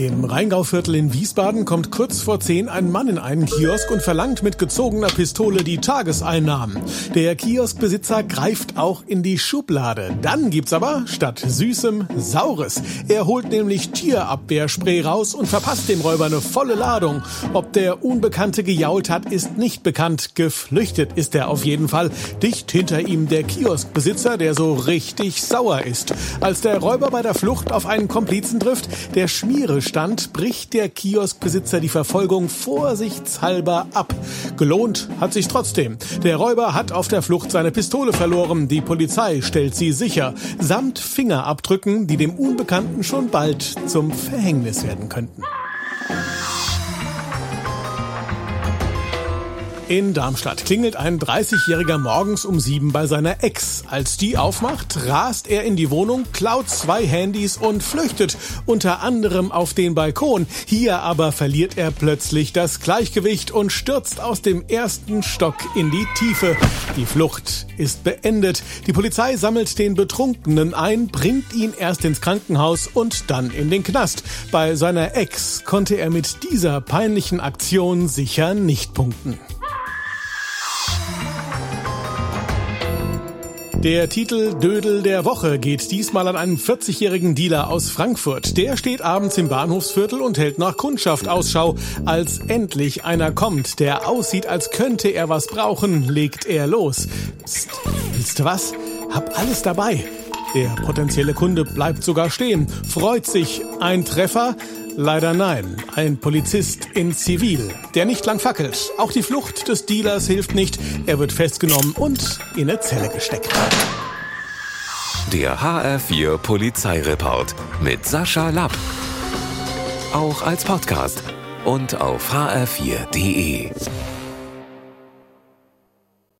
Im Rheingauviertel in Wiesbaden kommt kurz vor zehn ein Mann in einen Kiosk und verlangt mit gezogener Pistole die Tageseinnahmen. Der Kioskbesitzer greift auch in die Schublade. Dann gibt's aber statt Süßem Saures. Er holt nämlich Tierabwehrspray raus und verpasst dem Räuber eine volle Ladung. Ob der Unbekannte gejault hat, ist nicht bekannt. Geflüchtet ist er auf jeden Fall. Dicht hinter ihm der Kioskbesitzer, der so richtig sauer ist. Als der Räuber bei der Flucht auf einen Komplizen trifft, der Schmiere Stand bricht der Kioskbesitzer die Verfolgung vorsichtshalber ab. Gelohnt hat sich trotzdem. Der Räuber hat auf der Flucht seine Pistole verloren. Die Polizei stellt sie sicher. Samt Fingerabdrücken, die dem Unbekannten schon bald zum Verhängnis werden könnten. In Darmstadt klingelt ein 30-Jähriger morgens um sieben bei seiner Ex. Als die aufmacht, rast er in die Wohnung, klaut zwei Handys und flüchtet, unter anderem auf den Balkon. Hier aber verliert er plötzlich das Gleichgewicht und stürzt aus dem ersten Stock in die Tiefe. Die Flucht ist beendet. Die Polizei sammelt den Betrunkenen ein, bringt ihn erst ins Krankenhaus und dann in den Knast. Bei seiner Ex konnte er mit dieser peinlichen Aktion sicher nicht punkten. Der Titel Dödel der Woche geht diesmal an einen 40-jährigen Dealer aus Frankfurt. Der steht abends im Bahnhofsviertel und hält nach Kundschaft Ausschau. Als endlich einer kommt, der aussieht, als könnte er was brauchen, legt er los. Psst, willst du was? Hab alles dabei. Der potenzielle Kunde bleibt sogar stehen, freut sich. Ein Treffer? Leider nein. Ein Polizist in Zivil, der nicht lang fackelt. Auch die Flucht des Dealers hilft nicht. Er wird festgenommen und in eine Zelle gesteckt. Der HR4 Polizeireport mit Sascha Lapp. Auch als Podcast und auf hr4.de.